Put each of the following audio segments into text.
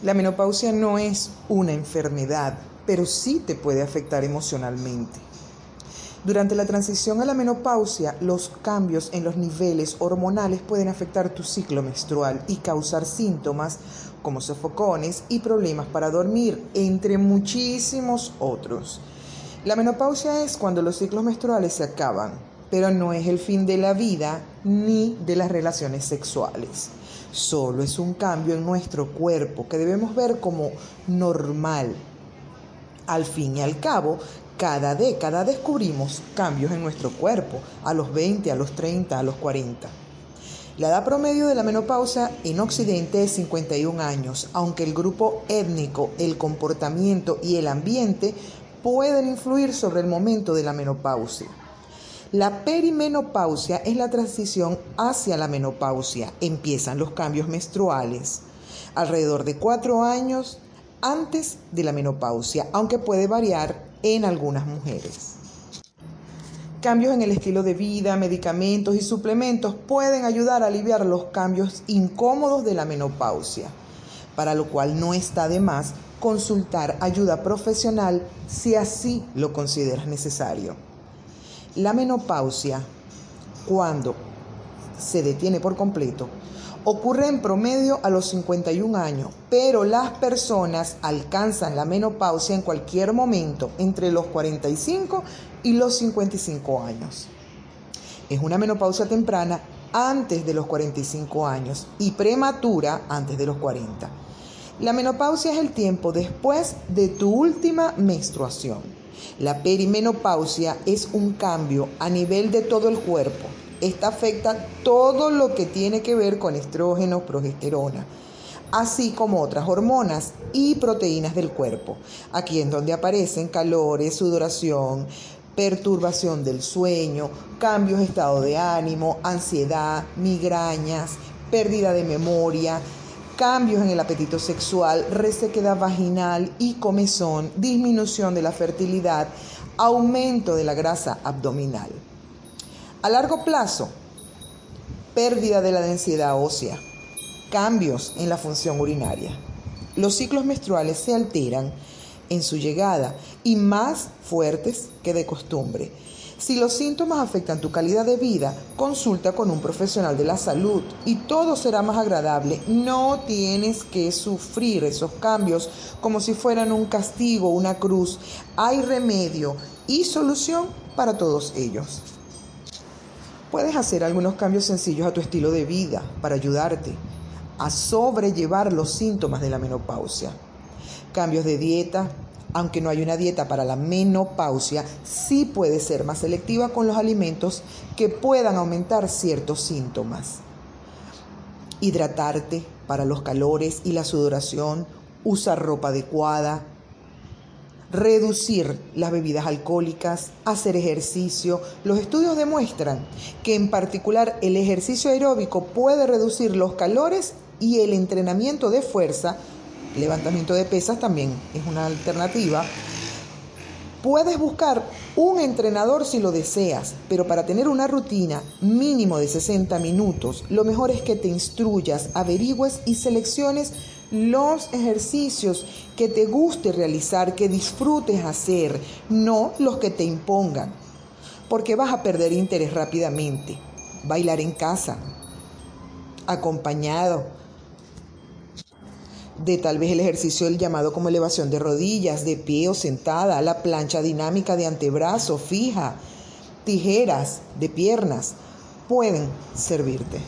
La menopausia no es una enfermedad, pero sí te puede afectar emocionalmente. Durante la transición a la menopausia, los cambios en los niveles hormonales pueden afectar tu ciclo menstrual y causar síntomas como sofocones y problemas para dormir, entre muchísimos otros. La menopausia es cuando los ciclos menstruales se acaban, pero no es el fin de la vida ni de las relaciones sexuales. Solo es un cambio en nuestro cuerpo que debemos ver como normal. Al fin y al cabo, cada década descubrimos cambios en nuestro cuerpo, a los 20, a los 30, a los 40. La edad promedio de la menopausia en Occidente es 51 años, aunque el grupo étnico, el comportamiento y el ambiente pueden influir sobre el momento de la menopausia. La perimenopausia es la transición hacia la menopausia. Empiezan los cambios menstruales alrededor de cuatro años antes de la menopausia, aunque puede variar en algunas mujeres. Cambios en el estilo de vida, medicamentos y suplementos pueden ayudar a aliviar los cambios incómodos de la menopausia, para lo cual no está de más consultar ayuda profesional si así lo consideras necesario. La menopausia, cuando se detiene por completo, ocurre en promedio a los 51 años, pero las personas alcanzan la menopausia en cualquier momento entre los 45 y los 55 años. Es una menopausia temprana antes de los 45 años y prematura antes de los 40. La menopausia es el tiempo después de tu última menstruación. La perimenopausia es un cambio a nivel de todo el cuerpo esta afecta todo lo que tiene que ver con estrógeno, progesterona, así como otras hormonas y proteínas del cuerpo. Aquí es donde aparecen calores, sudoración, perturbación del sueño, cambios de estado de ánimo, ansiedad, migrañas, pérdida de memoria, cambios en el apetito sexual, resequedad vaginal y comezón, disminución de la fertilidad, aumento de la grasa abdominal. A largo plazo, pérdida de la densidad ósea, cambios en la función urinaria. Los ciclos menstruales se alteran en su llegada y más fuertes que de costumbre. Si los síntomas afectan tu calidad de vida, consulta con un profesional de la salud y todo será más agradable. No tienes que sufrir esos cambios como si fueran un castigo, una cruz. Hay remedio y solución para todos ellos. Puedes hacer algunos cambios sencillos a tu estilo de vida para ayudarte a sobrellevar los síntomas de la menopausia. Cambios de dieta, aunque no hay una dieta para la menopausia, sí puede ser más selectiva con los alimentos que puedan aumentar ciertos síntomas. Hidratarte para los calores y la sudoración, usar ropa adecuada, reducir las bebidas alcohólicas, hacer ejercicio. Los estudios demuestran que en particular el ejercicio aeróbico puede reducir los calores y el entrenamiento de fuerza, levantamiento de pesas también es una alternativa. Puedes buscar un entrenador si lo deseas, pero para tener una rutina mínimo de 60 minutos, lo mejor es que te instruyas, averigües y selecciones los ejercicios que te guste realizar, que disfrutes hacer, no los que te impongan, porque vas a perder interés rápidamente. Bailar en casa, acompañado de tal vez el ejercicio del llamado como elevación de rodillas, de pie o sentada, la plancha dinámica de antebrazo fija, tijeras de piernas, pueden servirte.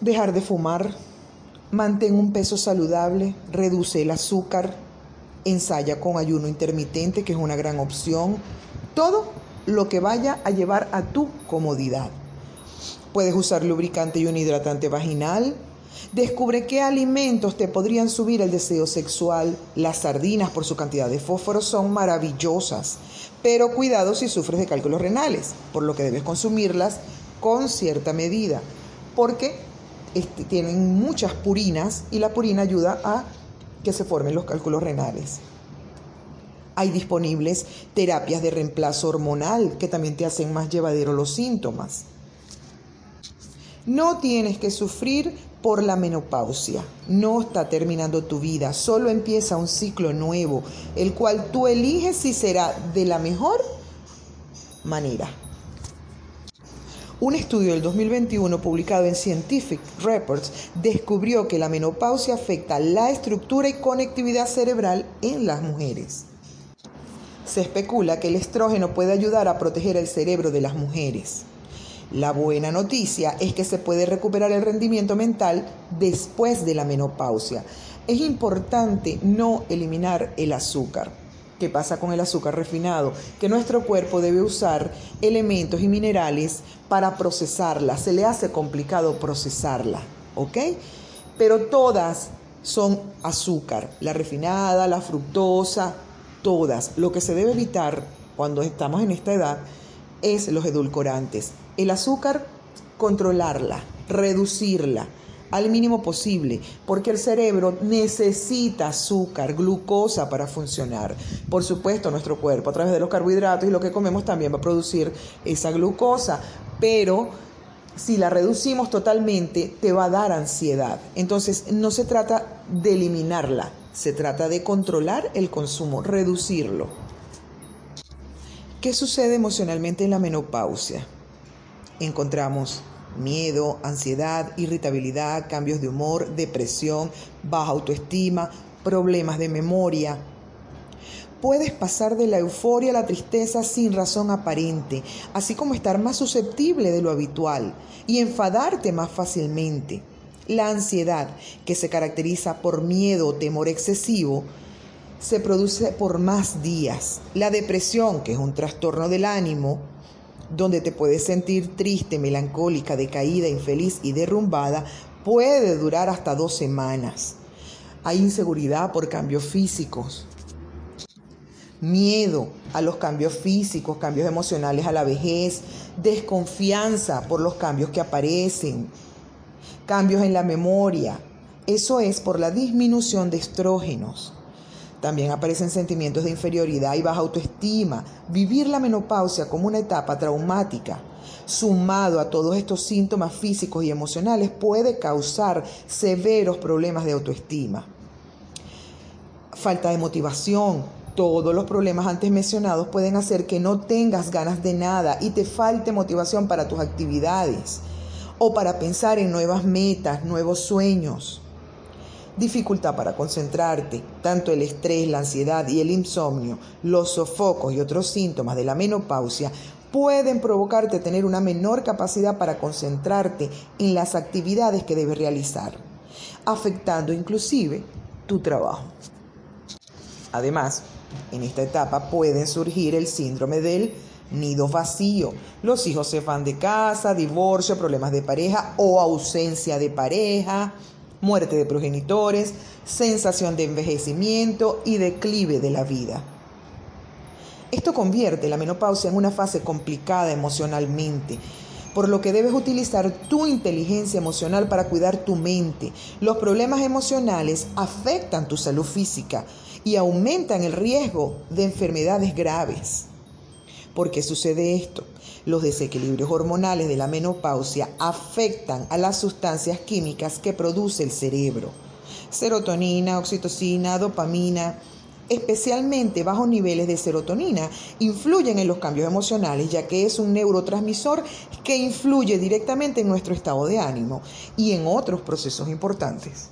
Dejar de fumar Mantén un peso saludable, reduce el azúcar, ensaya con ayuno intermitente, que es una gran opción. Todo lo que vaya a llevar a tu comodidad. Puedes usar lubricante y un hidratante vaginal. Descubre qué alimentos te podrían subir el deseo sexual. Las sardinas, por su cantidad de fósforo, son maravillosas. Pero cuidado si sufres de cálculos renales, por lo que debes consumirlas con cierta medida. Porque este, tienen muchas purinas y la purina ayuda a que se formen los cálculos renales. Hay disponibles terapias de reemplazo hormonal que también te hacen más llevadero los síntomas. No tienes que sufrir por la menopausia. No está terminando tu vida, solo empieza un ciclo nuevo, el cual tú eliges si será de la mejor manera. Un estudio del 2021 publicado en Scientific Reports descubrió que la menopausia afecta la estructura y conectividad cerebral en las mujeres. Se especula que el estrógeno puede ayudar a proteger el cerebro de las mujeres. La buena noticia es que se puede recuperar el rendimiento mental después de la menopausia. Es importante no eliminar el azúcar. ¿Qué pasa con el azúcar refinado? Que nuestro cuerpo debe usar elementos y minerales para procesarla. Se le hace complicado procesarla, ¿ok? Pero todas son azúcar. La refinada, la fructosa, todas. Lo que se debe evitar cuando estamos en esta edad es los edulcorantes. El azúcar, controlarla, reducirla al mínimo posible, porque el cerebro necesita azúcar, glucosa para funcionar. Por supuesto, nuestro cuerpo a través de los carbohidratos y lo que comemos también va a producir esa glucosa, pero si la reducimos totalmente te va a dar ansiedad. Entonces, no se trata de eliminarla, se trata de controlar el consumo, reducirlo. ¿Qué sucede emocionalmente en la menopausia? Encontramos miedo, ansiedad, irritabilidad, cambios de humor, depresión, baja autoestima, problemas de memoria. Puedes pasar de la euforia a la tristeza sin razón aparente, así como estar más susceptible de lo habitual y enfadarte más fácilmente. La ansiedad, que se caracteriza por miedo o temor excesivo, se produce por más días. La depresión, que es un trastorno del ánimo, donde te puedes sentir triste, melancólica, decaída, infeliz y derrumbada, puede durar hasta dos semanas. Hay inseguridad por cambios físicos, miedo a los cambios físicos, cambios emocionales a la vejez, desconfianza por los cambios que aparecen, cambios en la memoria. Eso es por la disminución de estrógenos. También aparecen sentimientos de inferioridad y baja autoestima. Vivir la menopausia como una etapa traumática, sumado a todos estos síntomas físicos y emocionales, puede causar severos problemas de autoestima. Falta de motivación. Todos los problemas antes mencionados pueden hacer que no tengas ganas de nada y te falte motivación para tus actividades o para pensar en nuevas metas, nuevos sueños dificultad para concentrarte, tanto el estrés, la ansiedad y el insomnio, los sofocos y otros síntomas de la menopausia pueden provocarte tener una menor capacidad para concentrarte en las actividades que debes realizar, afectando inclusive tu trabajo. Además, en esta etapa puede surgir el síndrome del nido vacío. Los hijos se van de casa, divorcio, problemas de pareja o ausencia de pareja, muerte de progenitores, sensación de envejecimiento y declive de la vida. Esto convierte la menopausia en una fase complicada emocionalmente, por lo que debes utilizar tu inteligencia emocional para cuidar tu mente. Los problemas emocionales afectan tu salud física y aumentan el riesgo de enfermedades graves. ¿Por qué sucede esto? Los desequilibrios hormonales de la menopausia afectan a las sustancias químicas que produce el cerebro. Serotonina, oxitocina, dopamina, especialmente bajos niveles de serotonina, influyen en los cambios emocionales, ya que es un neurotransmisor que influye directamente en nuestro estado de ánimo y en otros procesos importantes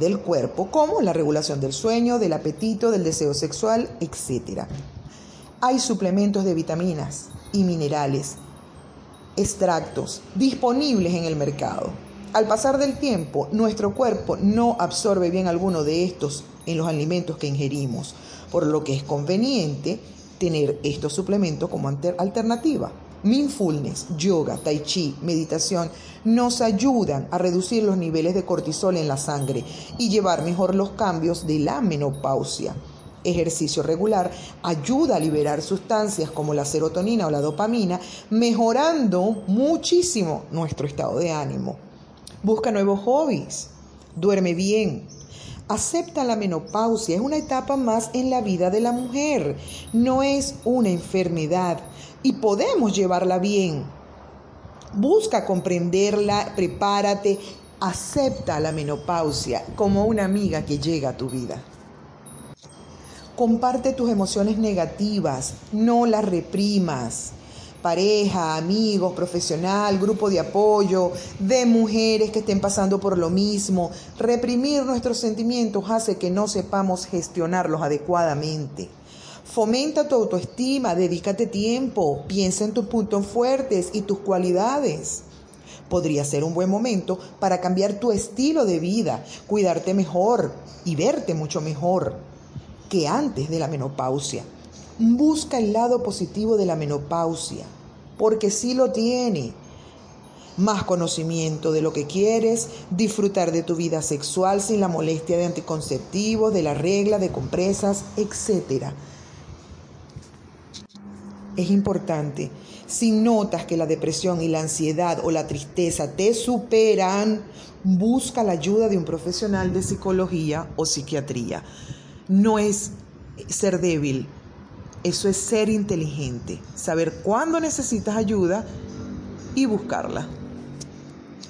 del cuerpo, como la regulación del sueño, del apetito, del deseo sexual, etc hay suplementos de vitaminas y minerales, extractos disponibles en el mercado. Al pasar del tiempo, nuestro cuerpo no absorbe bien alguno de estos en los alimentos que ingerimos, por lo que es conveniente tener estos suplementos como alternativa. Mindfulness, yoga, tai chi, meditación nos ayudan a reducir los niveles de cortisol en la sangre y llevar mejor los cambios de la menopausia ejercicio regular ayuda a liberar sustancias como la serotonina o la dopamina, mejorando muchísimo nuestro estado de ánimo. Busca nuevos hobbies, duerme bien. Acepta la menopausia, es una etapa más en la vida de la mujer, no es una enfermedad y podemos llevarla bien. Busca comprenderla, prepárate, acepta la menopausia como una amiga que llega a tu vida. Comparte tus emociones negativas, no las reprimas. Pareja, amigos, profesional, grupo de apoyo, de mujeres que estén pasando por lo mismo. Reprimir nuestros sentimientos hace que no sepamos gestionarlos adecuadamente. Fomenta tu autoestima, dedícate tiempo, piensa en tus puntos fuertes y tus cualidades. Podría ser un buen momento para cambiar tu estilo de vida, cuidarte mejor y verte mucho mejor que antes de la menopausia. Busca el lado positivo de la menopausia, porque sí lo tiene. Más conocimiento de lo que quieres, disfrutar de tu vida sexual sin la molestia de anticonceptivos, de la regla, de compresas, etc. Es importante, si notas que la depresión y la ansiedad o la tristeza te superan, busca la ayuda de un profesional de psicología o psiquiatría no es ser débil, eso es ser inteligente, saber cuándo necesitas ayuda y buscarla.